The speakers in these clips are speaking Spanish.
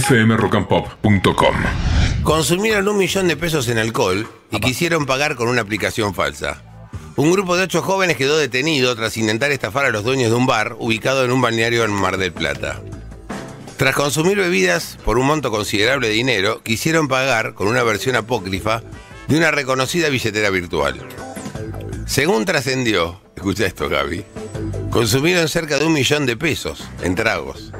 fmrockandpop.com. Consumieron un millón de pesos en alcohol y quisieron pagar con una aplicación falsa. Un grupo de ocho jóvenes quedó detenido tras intentar estafar a los dueños de un bar ubicado en un balneario en Mar del Plata. Tras consumir bebidas por un monto considerable de dinero, quisieron pagar con una versión apócrifa de una reconocida billetera virtual. Según trascendió, escucha esto Gaby, consumieron cerca de un millón de pesos en tragos.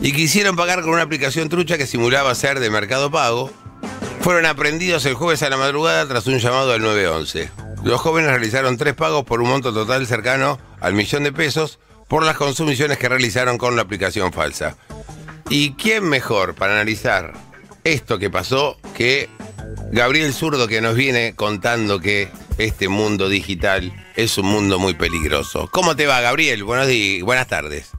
Y quisieron pagar con una aplicación trucha que simulaba ser de mercado pago. Fueron aprendidos el jueves a la madrugada tras un llamado al 911. Los jóvenes realizaron tres pagos por un monto total cercano al millón de pesos por las consumiciones que realizaron con la aplicación falsa. ¿Y quién mejor para analizar esto que pasó que Gabriel Zurdo que nos viene contando que este mundo digital es un mundo muy peligroso? ¿Cómo te va, Gabriel? Buenos días, buenas tardes.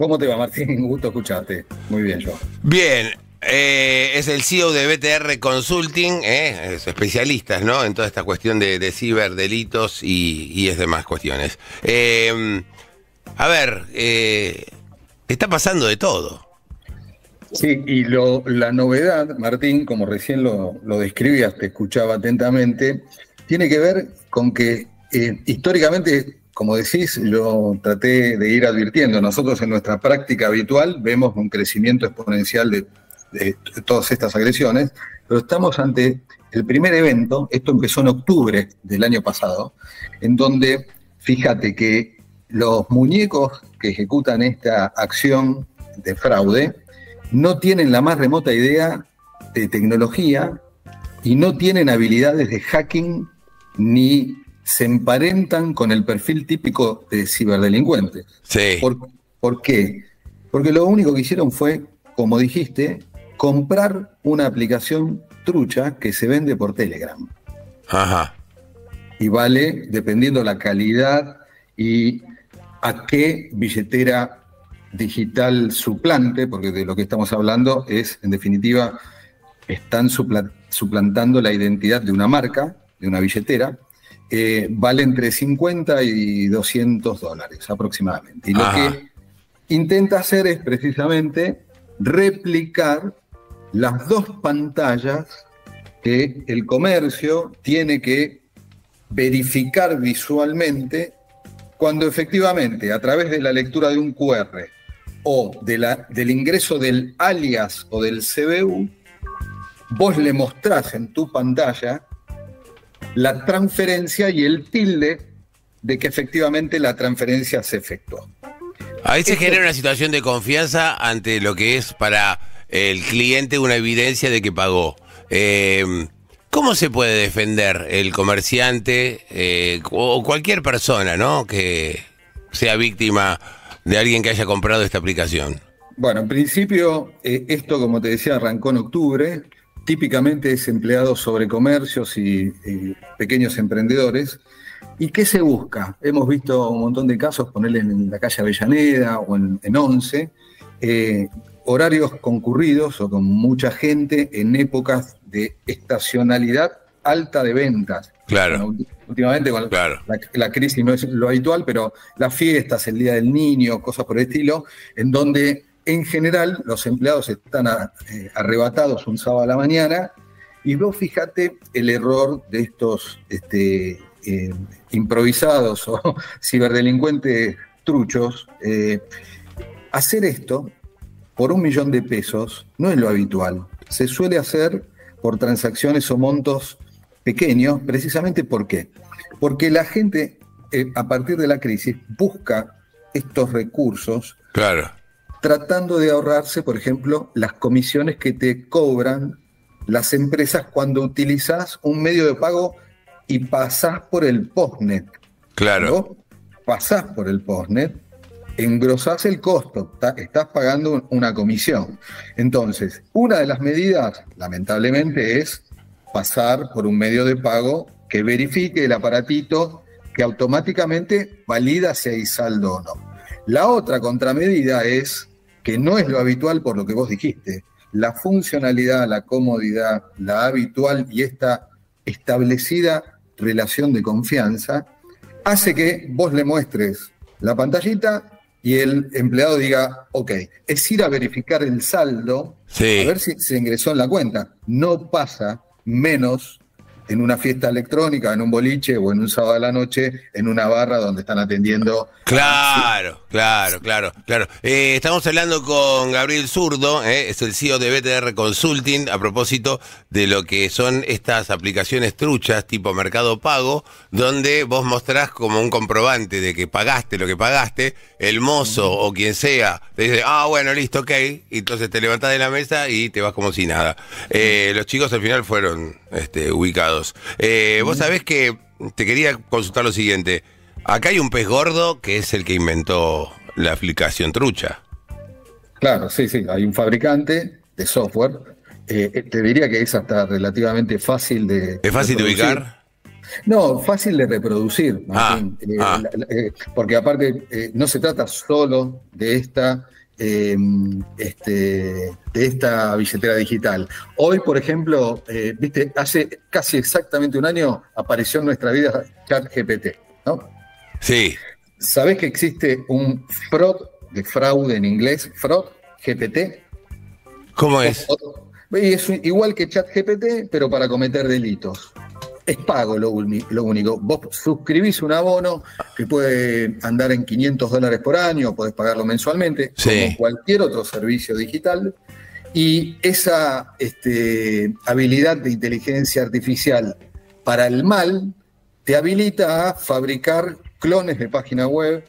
¿Cómo te va, Martín? Un gusto escucharte. Muy bien, yo. Bien, eh, es el CEO de BTR Consulting, eh, es especialistas ¿no? en toda esta cuestión de, ciberdelitos y, y es demás cuestiones. Eh, a ver, está pasando de todo. Sí, y lo, la novedad, Martín, como recién lo, lo, describías, te escuchaba atentamente, tiene que ver con que históricamente como decís, yo traté de ir advirtiendo. Nosotros en nuestra práctica habitual vemos un crecimiento exponencial de, todas estas agresiones, pero estamos ante el primer evento, esto empezó en octubre del año pasado, en donde, fíjate que los muñecos que ejecutan esta acción de fraude no tienen la más remota idea de tecnología y no tienen habilidades de hacking ni se emparentan con el perfil típico de ciberdelincuentes. Sí. ¿Por, qué? Porque lo único que hicieron fue, como dijiste, comprar una aplicación trucha que se vende por Telegram. Ajá. Y vale, dependiendo la calidad y a qué billetera digital suplante, porque de lo que estamos hablando es, en definitiva, están suplantando la identidad de una marca, de una billetera, eh, vale entre 50 y 200 dólares aproximadamente. Y lo que intenta hacer es precisamente replicar las dos pantallas que el comercio tiene que verificar visualmente cuando efectivamente a través de la lectura de un QR o de la, del ingreso del alias o del CBU, vos le mostrás en tu pantalla la transferencia y el tilde de que efectivamente la transferencia se efectuó. Ahí se genera una situación de confianza ante lo que es para el cliente una evidencia de que pagó. Eh, ¿Cómo se puede defender el comerciante eh, o cualquier persona ¿no? que sea víctima de alguien que haya comprado esta aplicación? Bueno, en principio, eh, esto, como te decía, arrancó en octubre típicamente es empleado sobre comercios y, pequeños emprendedores. ¿Y qué se busca? Hemos visto un montón de casos, ponerle en la calle Avellaneda o en, Once, eh, horarios concurridos o con mucha gente en épocas de estacionalidad alta de ventas. Claro. últimamente la, crisis no es lo habitual, pero las fiestas, el Día del Niño, cosas por el estilo, en donde en general los empleados están eh, arrebatados un sábado a la mañana y vos fíjate el error de estos este, eh, improvisados o ciberdelincuentes truchos. Eh, hacer esto por un millón de pesos no es lo habitual. Se suele hacer por transacciones o montos pequeños, precisamente ¿por qué? Porque la gente a partir de la crisis busca estos recursos claro tratando de ahorrarse, por ejemplo, las comisiones que te cobran las empresas cuando utilizas un medio de pago y pasás por el postnet. Claro. Pasás por el postnet, engrosás el costo, estás pagando una comisión. Entonces, una de las medidas, lamentablemente, es pasar por un medio de pago que verifique el aparatito que automáticamente valida si hay saldo o no. La otra contramedida es que no es lo habitual por lo que vos dijiste. La funcionalidad, la comodidad, la habitual y esta establecida relación de confianza hace que vos le muestres la pantallita y el empleado diga, ok, es ir a verificar el saldo, a ver si se ingresó en la cuenta. No pasa menos en una fiesta electrónica, en un boliche o en un sábado de la noche, en una barra donde están atendiendo. Claro, claro, claro, claro. Eh, estamos hablando con Gabriel Zurdo, eh, es el CEO de BTR Consulting, a propósito de lo que son estas aplicaciones truchas tipo Mercado Pago, donde vos mostrás como un comprobante de que pagaste lo que pagaste, el mozo o quien sea te dice, ah, bueno, listo, ok, y entonces te levantás de la mesa y te vas como si nada. Eh, los chicos al final fueron este, ubicados. Eh, vos sabés que te quería consultar lo siguiente. Acá hay un pez gordo que es el que inventó la aplicación trucha. Claro, sí, sí. Hay un fabricante de software. Eh, eh, te diría que es hasta relativamente fácil de. ¿Es fácil de ubicar? No, fácil de reproducir, ah, ah. porque aparte no se trata solo de esta Em, este, de esta billetera digital. Hoy, por ejemplo, eh, viste, hace casi exactamente un año apareció en nuestra vida ChatGPT, ¿no? Sí. ¿Sabés que existe un fraud, de fraude en inglés, fraud GPT? ¿Cómo es? Es igual que ChatGPT, pero para cometer delitos es pago lo, único. Vos suscribís un abono que puede andar en 500 dólares por año, podés pagarlo mensualmente, como cualquier otro servicio digital. Y esa este, habilidad de inteligencia artificial para el mal te habilita a fabricar clones de página web,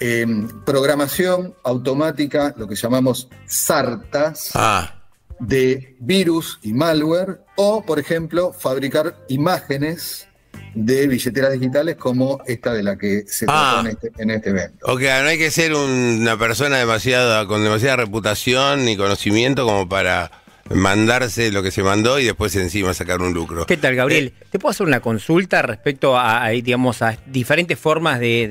em, programación automática, lo que llamamos SARTAS. Ah de virus y malware, o, por ejemplo, fabricar imágenes de billeteras digitales como esta de la que se trata en, ah. este, en, este, evento. Ok, no hay que ser una persona demasiada, con demasiada reputación ni conocimiento como para mandarse lo que se mandó y después encima sacar un lucro. ¿Qué tal, Gabriel? Eh, ¿Te puedo hacer una consulta respecto a, digamos, a diferentes formas de,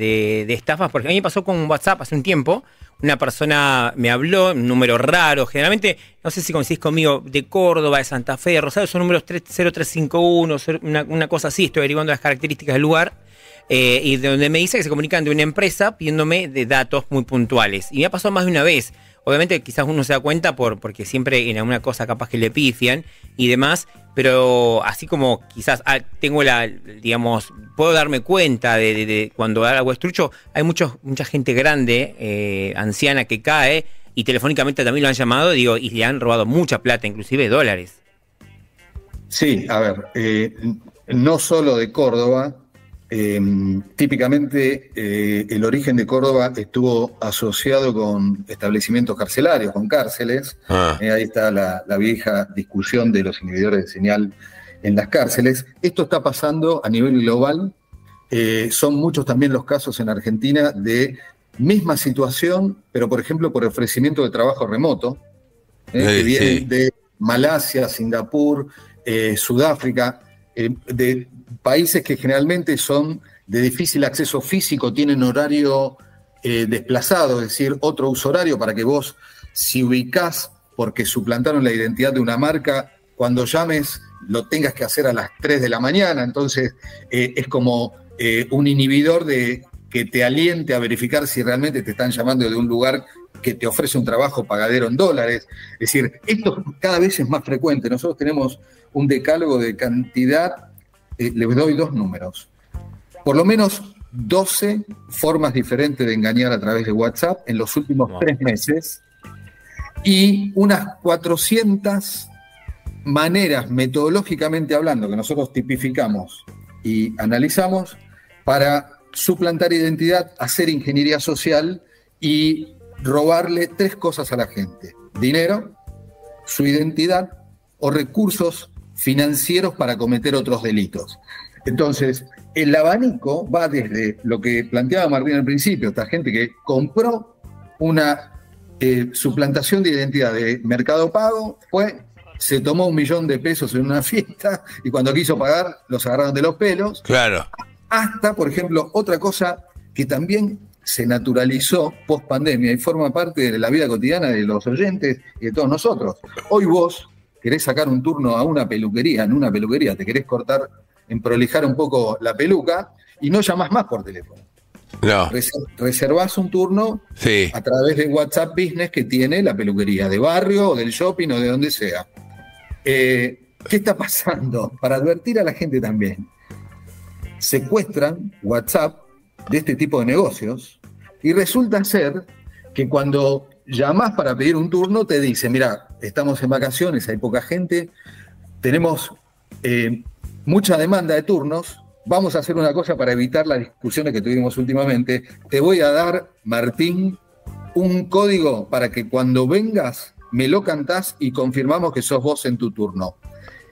de, estafas? Porque a mí me pasó con WhatsApp hace un tiempo una persona me habló, un número raro, generalmente, no sé si coincidís conmigo, de Córdoba, de Santa Fe, de Rosario, son números 0351, una, una cosa así, estoy averiguando las características del lugar, eh, y donde me dice que se comunican de una empresa pidiéndome de datos muy puntuales. Y me ha pasado más de una vez. Obviamente quizás uno se da cuenta por, porque siempre en alguna cosa capaz que le pifian y demás, pero así como quizás ah, tengo la, digamos, puedo darme cuenta de, cuando hago estrucho, hay mucha gente grande, eh, anciana que cae y telefónicamente también lo han llamado, digo, y le han robado mucha plata, inclusive dólares. Sí, a ver, eh, no solo de Córdoba, Em, típicamente eh, el origen de Córdoba estuvo asociado con establecimientos carcelarios, con cárceles. Ah. Eh, ahí está la, vieja discusión de los inhibidores de señal en las cárceles. Esto está pasando a nivel global. Eh, son muchos también los casos en Argentina de misma situación, pero por ejemplo por ofrecimiento de trabajo remoto, que vienen de Malasia, Singapur, Sudáfrica, de países que generalmente son de difícil acceso físico, tienen horario eh, desplazado, es decir, otro uso horario para que vos, si ubicás porque suplantaron la identidad de una marca, cuando llames lo tengas que hacer a las 3 de la mañana, entonces eh, es como eh, un inhibidor de que te aliente a verificar si realmente te están llamando de un lugar que te ofrece un trabajo pagadero en dólares. Es decir, esto cada vez es más frecuente. Nosotros tenemos un decálogo de cantidad eh, les doy dos números. Por lo menos 12 formas diferentes de engañar a través de WhatsApp en los últimos tres meses y unas 400 maneras metodológicamente hablando que nosotros tipificamos y analizamos para suplantar identidad, hacer ingeniería social y robarle tres cosas a la gente. Dinero, su identidad o recursos financieros para cometer otros delitos. Entonces, el abanico va desde lo que planteaba Martín al principio, esta gente que compró una eh, suplantación de identidad de mercado pago, fue, se tomó un millón de pesos en una fiesta y cuando quiso pagar los agarraron de los pelos. Claro. Hasta, por ejemplo, otra cosa que también se naturalizó post pandemia y forma parte de la vida cotidiana de los oyentes y de todos nosotros. Hoy vos querés sacar un turno a una peluquería, en una peluquería, te querés cortar, en prolijar un poco la peluca y no llamás más por teléfono. No. reservás un turno a través de WhatsApp Business que tiene la peluquería de barrio o del shopping o de donde sea. Eh, ¿Qué está pasando? Para advertir a la gente también. Secuestran WhatsApp de este tipo de negocios y resulta ser que cuando llamás para pedir un turno te dice, mira, estamos en vacaciones, hay poca gente, tenemos eh, mucha demanda de turnos, vamos a hacer una cosa para evitar las discusiones que tuvimos últimamente. Te voy a dar, Martín, un código para que cuando vengas me lo cantás y confirmamos que sos vos en tu turno.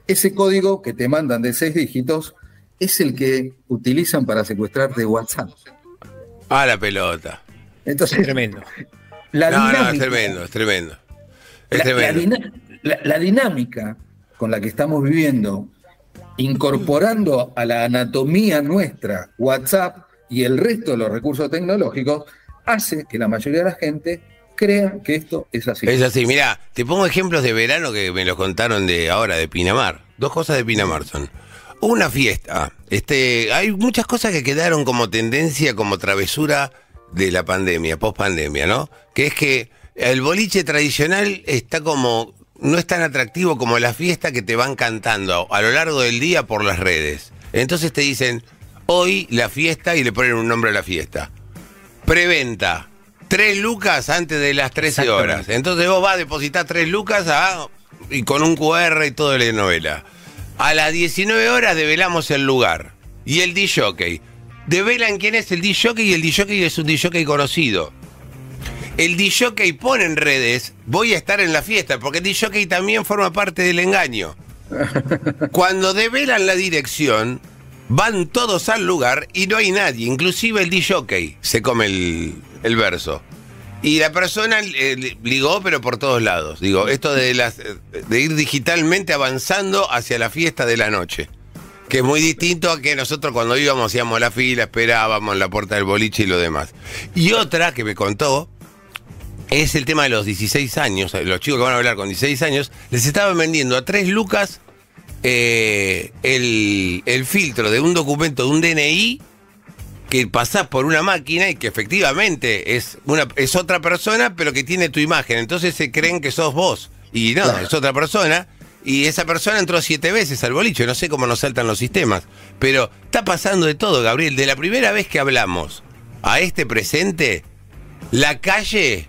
Ese código que te mandan de seis dígitos es el que utilizan para secuestrarte WhatsApp. Ah, la pelota. Entonces, es tremendo. La no, es tremendo, es tremendo. la dinámica con la que estamos viviendo incorporando a la anatomía nuestra WhatsApp y el resto de los recursos tecnológicos, hace que la mayoría de la gente crea que esto es así. Es así, mira, te pongo ejemplos de verano que me los contaron de ahora, de Pinamar. Dos cosas de Pinamar son. Una fiesta. Este, hay muchas cosas que quedaron como tendencia, como travesura de la pandemia, post pandemia, ¿no? Que es que el boliche tradicional está como no es tan atractivo como la fiesta que te van cantando a lo largo del día por las redes. Entonces te dicen, hoy la fiesta y le ponen un nombre a la fiesta. Preventa, tres lucas antes de las 13 horas. Entonces vos vas a depositar tres lucas y con un QR y todo la novela. A las 19 horas develamos el lugar. Y el DJ. Develan quién es el DJ y el DJ es un DJ conocido el DJ pone en redes, voy a estar en la fiesta, porque el DJ también forma parte del engaño. Cuando develan la dirección, van todos al lugar y no hay nadie, inclusive el DJ se come el, verso. Y la persona eh, ligó, pero por todos lados. Digo, esto de, las, de ir digitalmente avanzando hacia la fiesta de la noche. Que es muy distinto a que nosotros cuando íbamos hacíamos la fila, esperábamos en la puerta del boliche y lo demás. Y otra que me contó, es el tema de los 16 años. Los chicos que van a hablar con 16 años, les estaban vendiendo a 3 lucas eh, el, filtro de un documento de un DNI que pasás por una máquina y que efectivamente es, una, es otra persona, pero que tiene tu imagen. Entonces se creen que sos vos. Y no, es otra persona. Y esa persona entró siete veces al boliche. No sé cómo nos saltan los sistemas. Pero está pasando de todo, Gabriel. De la primera vez que hablamos a este presente, la calle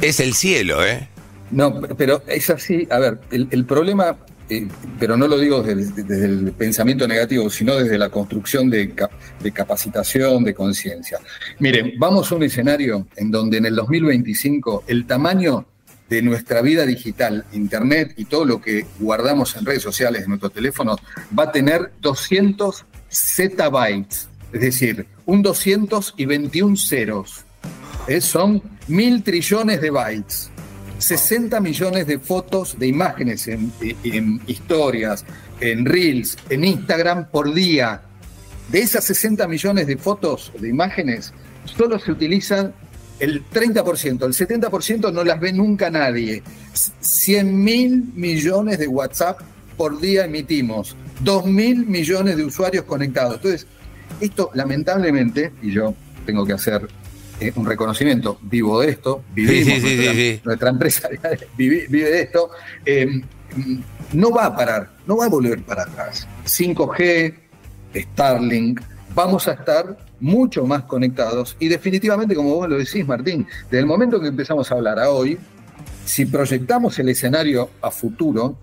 es el cielo, ¿eh? No, pero es así. A ver, el, problema, eh, pero no lo digo desde, el pensamiento negativo, sino desde la construcción de, de capacitación, de conciencia. Miren, vamos a un escenario en donde en el 2025 el tamaño de nuestra vida digital, Internet y todo lo que guardamos en redes sociales, en nuestros teléfonos, va a tener 200 zettabytes, es decir, un 200 y 21 ceros. ¿eh? son mil trillones de bytes, 60 millones de fotos, de imágenes en, historias, en reels, en Instagram por día. De esas 60 millones de fotos, de imágenes, solo se utilizan el 30%, el 70% no las ve nunca nadie. 100 mil millones de WhatsApp por día emitimos, 2 mil millones de usuarios conectados. Entonces, esto lamentablemente, y yo tengo que hacer eh, un reconocimiento, vivo de esto, vivimos, nuestra, empresa vive, de esto, eh, no va a parar, no va a volver para atrás. 5G, Starlink, vamos a estar mucho más conectados. Y definitivamente, como vos lo decís, Martín, desde el momento que empezamos a hablar a hoy, si proyectamos el escenario a futuro,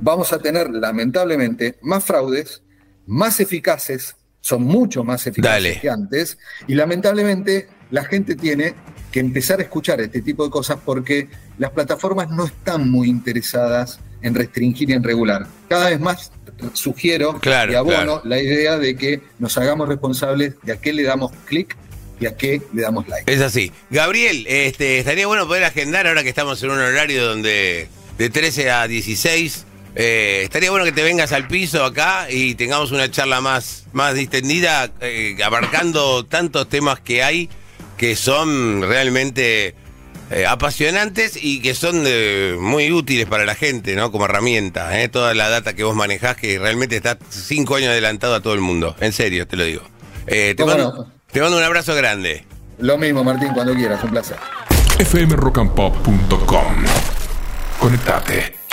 vamos a tener lamentablemente más fraudes, más eficaces, son mucho más eficaces que antes, y lamentablemente la gente tiene que empezar a escuchar este tipo de cosas porque las plataformas no están muy interesadas en restringir y en regular. Cada vez más sugiero y abono la idea de que nos hagamos responsables de a qué le damos clic y a qué le damos like. Es así. Gabriel, este, estaría bueno poder agendar ahora que estamos en un horario donde de 13 a 16 eh, estaría bueno que te vengas al piso acá y tengamos una charla más, más distendida, eh, abarcando tantos temas que hay que son realmente eh, apasionantes y que son muy útiles para la gente, ¿no? Como herramienta, ¿eh? Toda la data que vos manejás que realmente está cinco años adelantado a todo el mundo. En serio, te lo digo. Eh, te, Te mando un abrazo grande. Lo mismo, Martín, cuando quieras, un placer. fmrockandpop.com. Conectate.